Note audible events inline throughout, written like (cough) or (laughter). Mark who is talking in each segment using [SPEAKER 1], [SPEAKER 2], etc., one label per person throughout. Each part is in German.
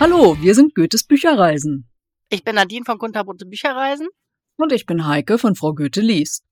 [SPEAKER 1] Hallo, wir sind Goethes Bücherreisen.
[SPEAKER 2] Ich bin Nadine von Kunterbunte Bücherreisen.
[SPEAKER 1] Und ich bin Heike von Frau Goethe liest.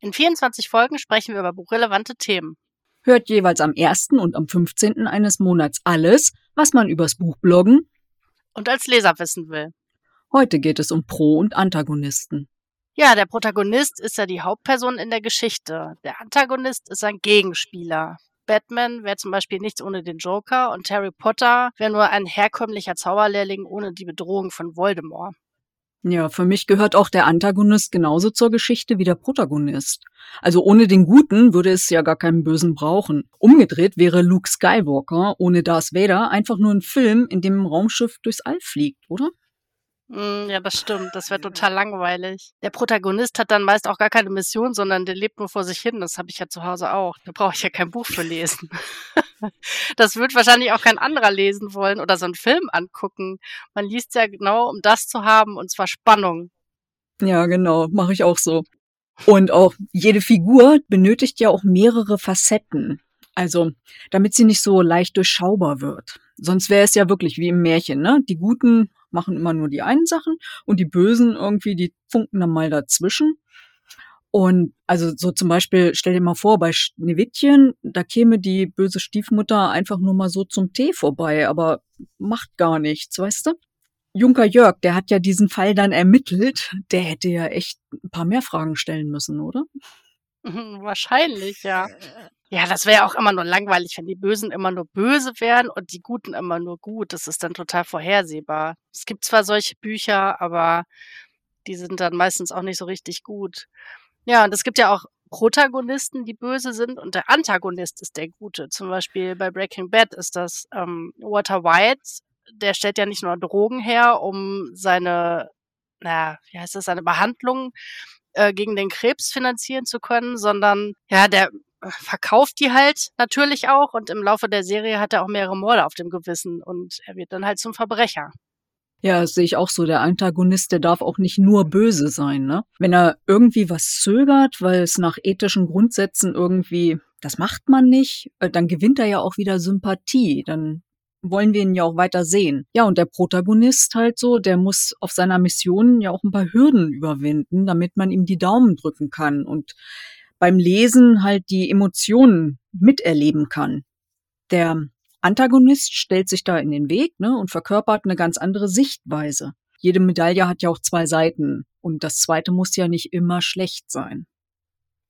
[SPEAKER 2] In 24 Folgen sprechen wir über buchrelevante Themen.
[SPEAKER 1] Hört jeweils am 1. und am 15. eines Monats alles, was man übers Buch bloggen
[SPEAKER 2] und als Leser wissen will.
[SPEAKER 1] Heute geht es um Pro- und Antagonisten.
[SPEAKER 2] Ja, der Protagonist ist ja die Hauptperson in der Geschichte. Der Antagonist ist ein Gegenspieler. Batman wäre zum Beispiel nichts ohne den Joker und Harry Potter wäre nur ein herkömmlicher Zauberlehrling ohne die Bedrohung von Voldemort.
[SPEAKER 1] Ja, für mich gehört auch der Antagonist genauso zur Geschichte wie der Protagonist. Also ohne den Guten würde es ja gar keinen Bösen brauchen. Umgedreht wäre Luke Skywalker ohne Darth Vader einfach nur ein Film, in dem ein Raumschiff durchs All fliegt, oder?
[SPEAKER 2] Mm, ja, das stimmt. Das wäre total langweilig. Der Protagonist hat dann meist auch gar keine Mission, sondern der lebt nur vor sich hin. Das habe ich ja zu Hause auch. Da brauche ich ja kein Buch für lesen. (laughs) das wird wahrscheinlich auch kein anderer lesen wollen oder so einen Film angucken. Man liest ja genau, um das zu haben, und zwar Spannung.
[SPEAKER 1] Ja, genau. Mache ich auch so. Und auch jede Figur benötigt ja auch mehrere Facetten. Also, damit sie nicht so leicht durchschaubar wird. Sonst wäre es ja wirklich wie im Märchen, ne? Die Guten machen immer nur die einen Sachen und die Bösen irgendwie, die funken dann mal dazwischen. Und also so zum Beispiel, stell dir mal vor, bei Schneewittchen, da käme die böse Stiefmutter einfach nur mal so zum Tee vorbei, aber macht gar nichts, weißt du? Junker Jörg, der hat ja diesen Fall dann ermittelt, der hätte ja echt ein paar mehr Fragen stellen müssen, oder? (laughs)
[SPEAKER 2] Wahrscheinlich, ja. Ja, das wäre ja auch immer nur langweilig, wenn die Bösen immer nur böse wären und die Guten immer nur gut. Das ist dann total vorhersehbar. Es gibt zwar solche Bücher, aber die sind dann meistens auch nicht so richtig gut. Ja, und es gibt ja auch Protagonisten, die böse sind und der Antagonist ist der Gute. Zum Beispiel bei Breaking Bad ist das ähm, Walter White. Der stellt ja nicht nur Drogen her, um seine, naja, wie heißt das, seine Behandlung äh, gegen den Krebs finanzieren zu können, sondern ja, der verkauft die halt natürlich auch und im Laufe der Serie hat er auch mehrere Morde auf dem Gewissen und er wird dann halt zum Verbrecher.
[SPEAKER 1] Ja, das sehe ich auch so. Der Antagonist, der darf auch nicht nur böse sein, ne? Wenn er irgendwie was zögert, weil es nach ethischen Grundsätzen irgendwie, das macht man nicht, äh, dann gewinnt er ja auch wieder Sympathie. Dann wollen wir ihn ja auch weiter sehen. Ja, und der Protagonist halt so, der muss auf seiner Mission ja auch ein paar Hürden überwinden, damit man ihm die Daumen drücken kann. Und beim Lesen halt die Emotionen miterleben kann. Der Antagonist stellt sich da in den Weg ne, und verkörpert eine ganz andere Sichtweise. Jede Medaille hat ja auch zwei Seiten und das zweite muss ja nicht immer schlecht sein.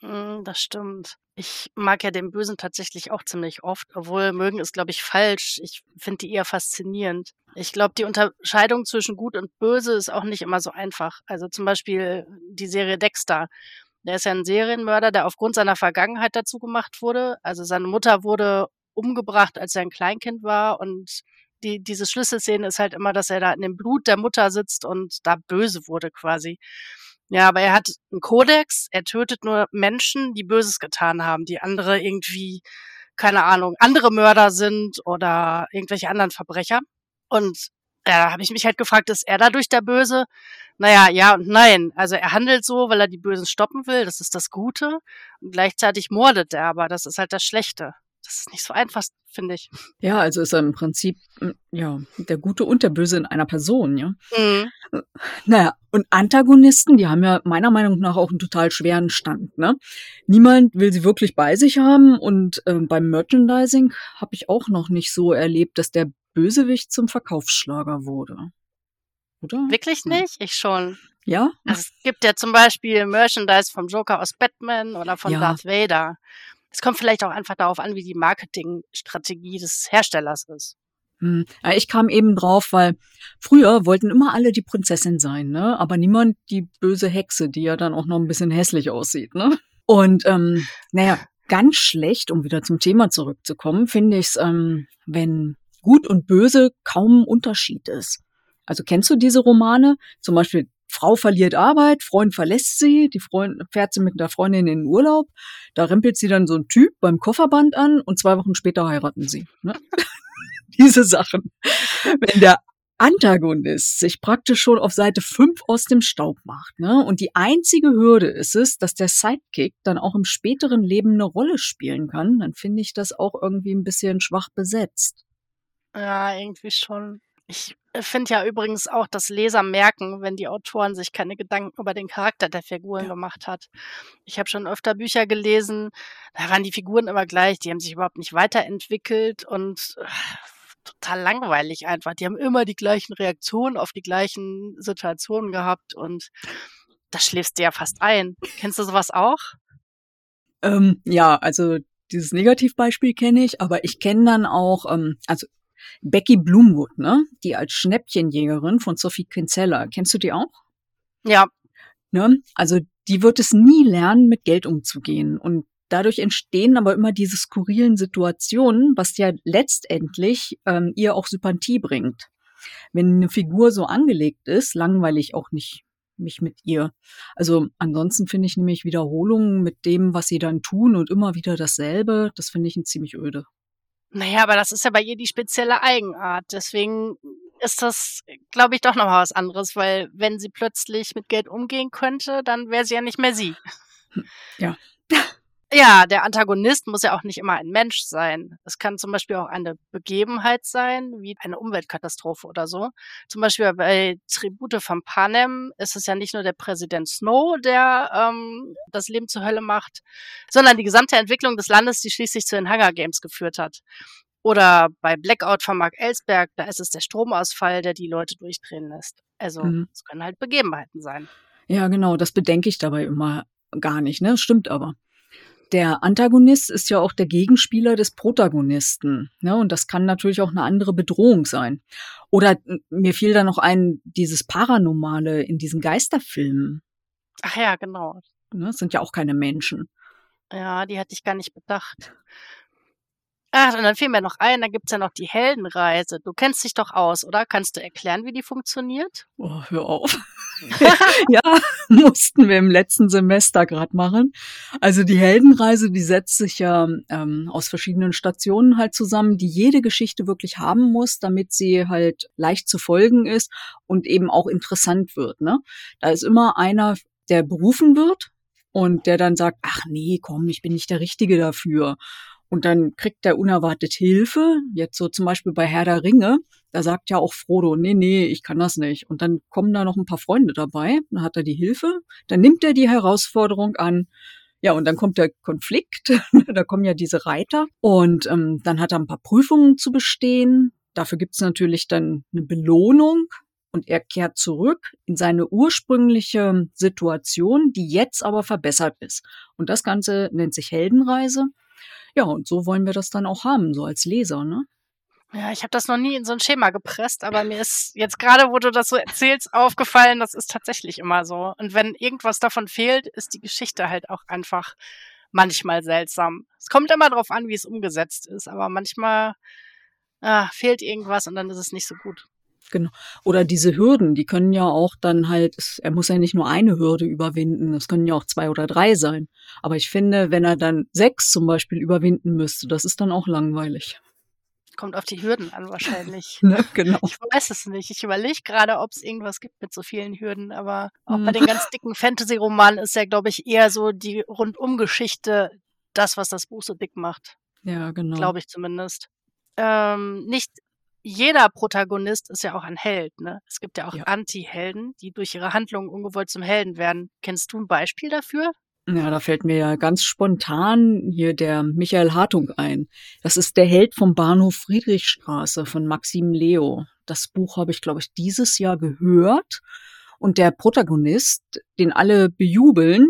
[SPEAKER 2] Hm, das stimmt. Ich mag ja den Bösen tatsächlich auch ziemlich oft, obwohl mögen ist, glaube ich, falsch. Ich finde die eher faszinierend. Ich glaube, die Unterscheidung zwischen Gut und Böse ist auch nicht immer so einfach. Also zum Beispiel die Serie Dexter. Der ist ja ein Serienmörder, der aufgrund seiner Vergangenheit dazu gemacht wurde. Also seine Mutter wurde umgebracht, als er ein Kleinkind war und die, diese Schlüsselszene ist halt immer, dass er da in dem Blut der Mutter sitzt und da böse wurde quasi. Ja, aber er hat einen Kodex, er tötet nur Menschen, die Böses getan haben, die andere irgendwie, keine Ahnung, andere Mörder sind oder irgendwelche anderen Verbrecher. Und ja, da habe ich mich halt gefragt, ist er dadurch der Böse? Naja, ja und nein. Also er handelt so, weil er die Bösen stoppen will, das ist das Gute. Und gleichzeitig mordet er, aber das ist halt das Schlechte. Das ist nicht so einfach, finde ich.
[SPEAKER 1] Ja, also ist er im Prinzip, hm, ja, der Gute und der Böse in einer Person, ja. Mhm. Naja, und Antagonisten, die haben ja meiner Meinung nach auch einen total schweren Stand, ne? Niemand will sie wirklich bei sich haben und äh, beim Merchandising habe ich auch noch nicht so erlebt, dass der Bösewicht zum Verkaufsschlager wurde.
[SPEAKER 2] Oder? Wirklich nicht? Ich schon.
[SPEAKER 1] Ja?
[SPEAKER 2] Also es gibt ja zum Beispiel Merchandise vom Joker aus Batman oder von ja. Darth Vader. Es kommt vielleicht auch einfach darauf an, wie die Marketingstrategie des Herstellers ist.
[SPEAKER 1] Hm. Ja, ich kam eben drauf, weil früher wollten immer alle die Prinzessin sein, ne? Aber niemand die böse Hexe, die ja dann auch noch ein bisschen hässlich aussieht, ne? Und ähm, naja, ganz schlecht, um wieder zum Thema zurückzukommen, finde ich es, ähm, wenn Gut und Böse kaum ein Unterschied ist. Also kennst du diese Romane? Zum Beispiel Frau verliert Arbeit, Freund verlässt sie, die Freund fährt sie mit der Freundin in den Urlaub, da rempelt sie dann so ein Typ beim Kofferband an und zwei Wochen später heiraten sie. Ne? (laughs) Diese Sachen. Wenn der Antagonist sich praktisch schon auf Seite 5 aus dem Staub macht. Ne? Und die einzige Hürde ist es, dass der Sidekick dann auch im späteren Leben eine Rolle spielen kann. Dann finde ich das auch irgendwie ein bisschen schwach besetzt.
[SPEAKER 2] Ja, irgendwie schon. Ich äh, finde ja übrigens auch, dass Leser merken, wenn die Autoren sich keine Gedanken über den Charakter der Figuren ja. gemacht hat. Ich habe schon öfter Bücher gelesen, da waren die Figuren immer gleich, die haben sich überhaupt nicht weiterentwickelt und äh, total langweilig einfach. Die haben immer die gleichen Reaktionen auf die gleichen Situationen gehabt und da schläfst du ja fast ein. Kennst du sowas auch?
[SPEAKER 1] Ähm, ja, also dieses Negativbeispiel kenne ich, aber ich kenne dann auch, ähm, also Becky Bloomwood, ne? Die als Schnäppchenjägerin von Sophie Kinsella. Kennst du die auch?
[SPEAKER 2] Ja.
[SPEAKER 1] Ne? Also die wird es nie lernen, mit Geld umzugehen. Und dadurch entstehen aber immer diese skurrilen Situationen, was ja letztendlich ähm, ihr auch Sympathie bringt. Wenn eine Figur so angelegt ist, langweilig auch nicht mich mit ihr. Also ansonsten finde ich nämlich Wiederholungen mit dem, was sie dann tun und immer wieder dasselbe, das finde ich ein ziemlich öde.
[SPEAKER 2] Naja, aber das ist ja bei ihr die spezielle Eigenart. Deswegen ist das, glaube ich, doch nochmal was anderes, weil wenn sie plötzlich mit Geld umgehen könnte, dann wäre sie ja nicht mehr sie.
[SPEAKER 1] Ja. (laughs)
[SPEAKER 2] Ja, der Antagonist muss ja auch nicht immer ein Mensch sein. Es kann zum Beispiel auch eine Begebenheit sein, wie eine Umweltkatastrophe oder so. Zum Beispiel bei Tribute von Panem ist es ja nicht nur der Präsident Snow, der ähm, das Leben zur Hölle macht, sondern die gesamte Entwicklung des Landes, die schließlich zu den Hunger Games geführt hat. Oder bei Blackout von Mark Ellsberg, da ist es der Stromausfall, der die Leute durchdrehen lässt. Also mhm. es können halt Begebenheiten sein.
[SPEAKER 1] Ja, genau, das bedenke ich dabei immer gar nicht, ne? Stimmt aber der Antagonist ist ja auch der Gegenspieler des Protagonisten. Ne? Und das kann natürlich auch eine andere Bedrohung sein. Oder mir fiel da noch ein, dieses Paranormale in diesen Geisterfilmen.
[SPEAKER 2] Ach ja, genau.
[SPEAKER 1] Ne? Das sind ja auch keine Menschen.
[SPEAKER 2] Ja, die hatte ich gar nicht bedacht. Ach, und dann fiel mir noch ein, da gibt's ja noch die Heldenreise. Du kennst dich doch aus, oder? Kannst du erklären, wie die funktioniert?
[SPEAKER 1] Oh, hör auf. (laughs) ja, (laughs) mussten wir im letzten Semester gerade machen. Also die Heldenreise, die setzt sich ja ähm, aus verschiedenen Stationen halt zusammen, die jede Geschichte wirklich haben muss, damit sie halt leicht zu folgen ist und eben auch interessant wird. Ne? Da ist immer einer, der berufen wird und der dann sagt, ach nee, komm, ich bin nicht der Richtige dafür. Und dann kriegt er unerwartet Hilfe. Jetzt so zum Beispiel bei Herr der Ringe. Da sagt ja auch Frodo, nee, nee, ich kann das nicht. Und dann kommen da noch ein paar Freunde dabei. Dann hat er die Hilfe. Dann nimmt er die Herausforderung an. Ja, und dann kommt der Konflikt. (laughs) da kommen ja diese Reiter. Und ähm, dann hat er ein paar Prüfungen zu bestehen. Dafür gibt's natürlich dann eine Belohnung. Und er kehrt zurück in seine ursprüngliche Situation, die jetzt aber verbessert ist. Und das Ganze nennt sich Heldenreise. Ja, und so wollen wir das dann auch haben, so als Leser, ne?
[SPEAKER 2] Ja, ich habe das noch nie in so ein Schema gepresst, aber mir ist jetzt gerade, wo du das so erzählst, aufgefallen, das ist tatsächlich immer so. Und wenn irgendwas davon fehlt, ist die Geschichte halt auch einfach manchmal seltsam. Es kommt immer darauf an, wie es umgesetzt ist, aber manchmal ah, fehlt irgendwas und dann ist es nicht so gut.
[SPEAKER 1] Genau. Oder diese Hürden, die können ja auch dann halt, er muss ja nicht nur eine Hürde überwinden, es können ja auch zwei oder drei sein. Aber ich finde, wenn er dann sechs zum Beispiel überwinden müsste, das ist dann auch langweilig.
[SPEAKER 2] Kommt auf die Hürden an wahrscheinlich. (laughs)
[SPEAKER 1] ne, genau.
[SPEAKER 2] Ich weiß es nicht. Ich überlege gerade, ob es irgendwas gibt mit so vielen Hürden, aber auch hm. bei den ganz dicken Fantasy-Romanen ist ja, glaube ich, eher so die Rundumgeschichte das, was das Buch so dick macht.
[SPEAKER 1] Ja, genau.
[SPEAKER 2] Glaube ich zumindest. Ähm, nicht jeder Protagonist ist ja auch ein Held. Ne? Es gibt ja auch ja. Anti-Helden, die durch ihre Handlungen ungewollt zum Helden werden. Kennst du ein Beispiel dafür?
[SPEAKER 1] Ja, da fällt mir ja ganz spontan hier der Michael Hartung ein. Das ist der Held vom Bahnhof Friedrichstraße von Maxim Leo. Das Buch habe ich, glaube ich, dieses Jahr gehört. Und der Protagonist, den alle bejubeln,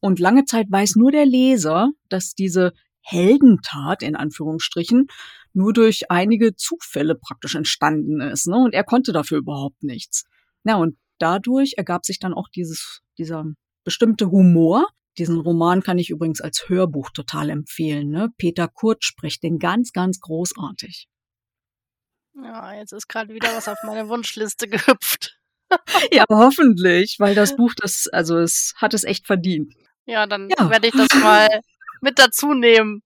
[SPEAKER 1] und lange Zeit weiß nur der Leser, dass diese Heldentat in Anführungsstrichen nur durch einige Zufälle praktisch entstanden ist. Ne? Und er konnte dafür überhaupt nichts. Ja, und dadurch ergab sich dann auch dieses, dieser bestimmte Humor. Diesen Roman kann ich übrigens als Hörbuch total empfehlen. Ne? Peter Kurt spricht den ganz, ganz großartig.
[SPEAKER 2] Ja, jetzt ist gerade wieder was auf meine Wunschliste (laughs) gehüpft.
[SPEAKER 1] ja, hoffentlich, weil das Buch, das, also es hat es echt verdient.
[SPEAKER 2] Ja, dann ja. werde ich das mal mit dazu nehmen.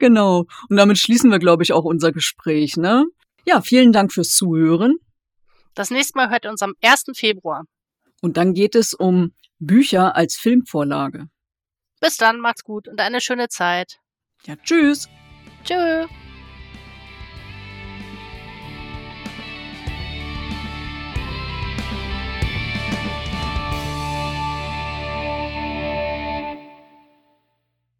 [SPEAKER 1] Genau. Und damit schließen wir, glaube ich, auch unser Gespräch, ne? Ja, vielen Dank fürs Zuhören.
[SPEAKER 2] Das nächste Mal hört ihr uns am 1. Februar.
[SPEAKER 1] Und dann geht es um Bücher als Filmvorlage.
[SPEAKER 2] Bis dann, macht's gut und eine schöne Zeit.
[SPEAKER 1] Ja, tschüss.
[SPEAKER 2] Tschüss.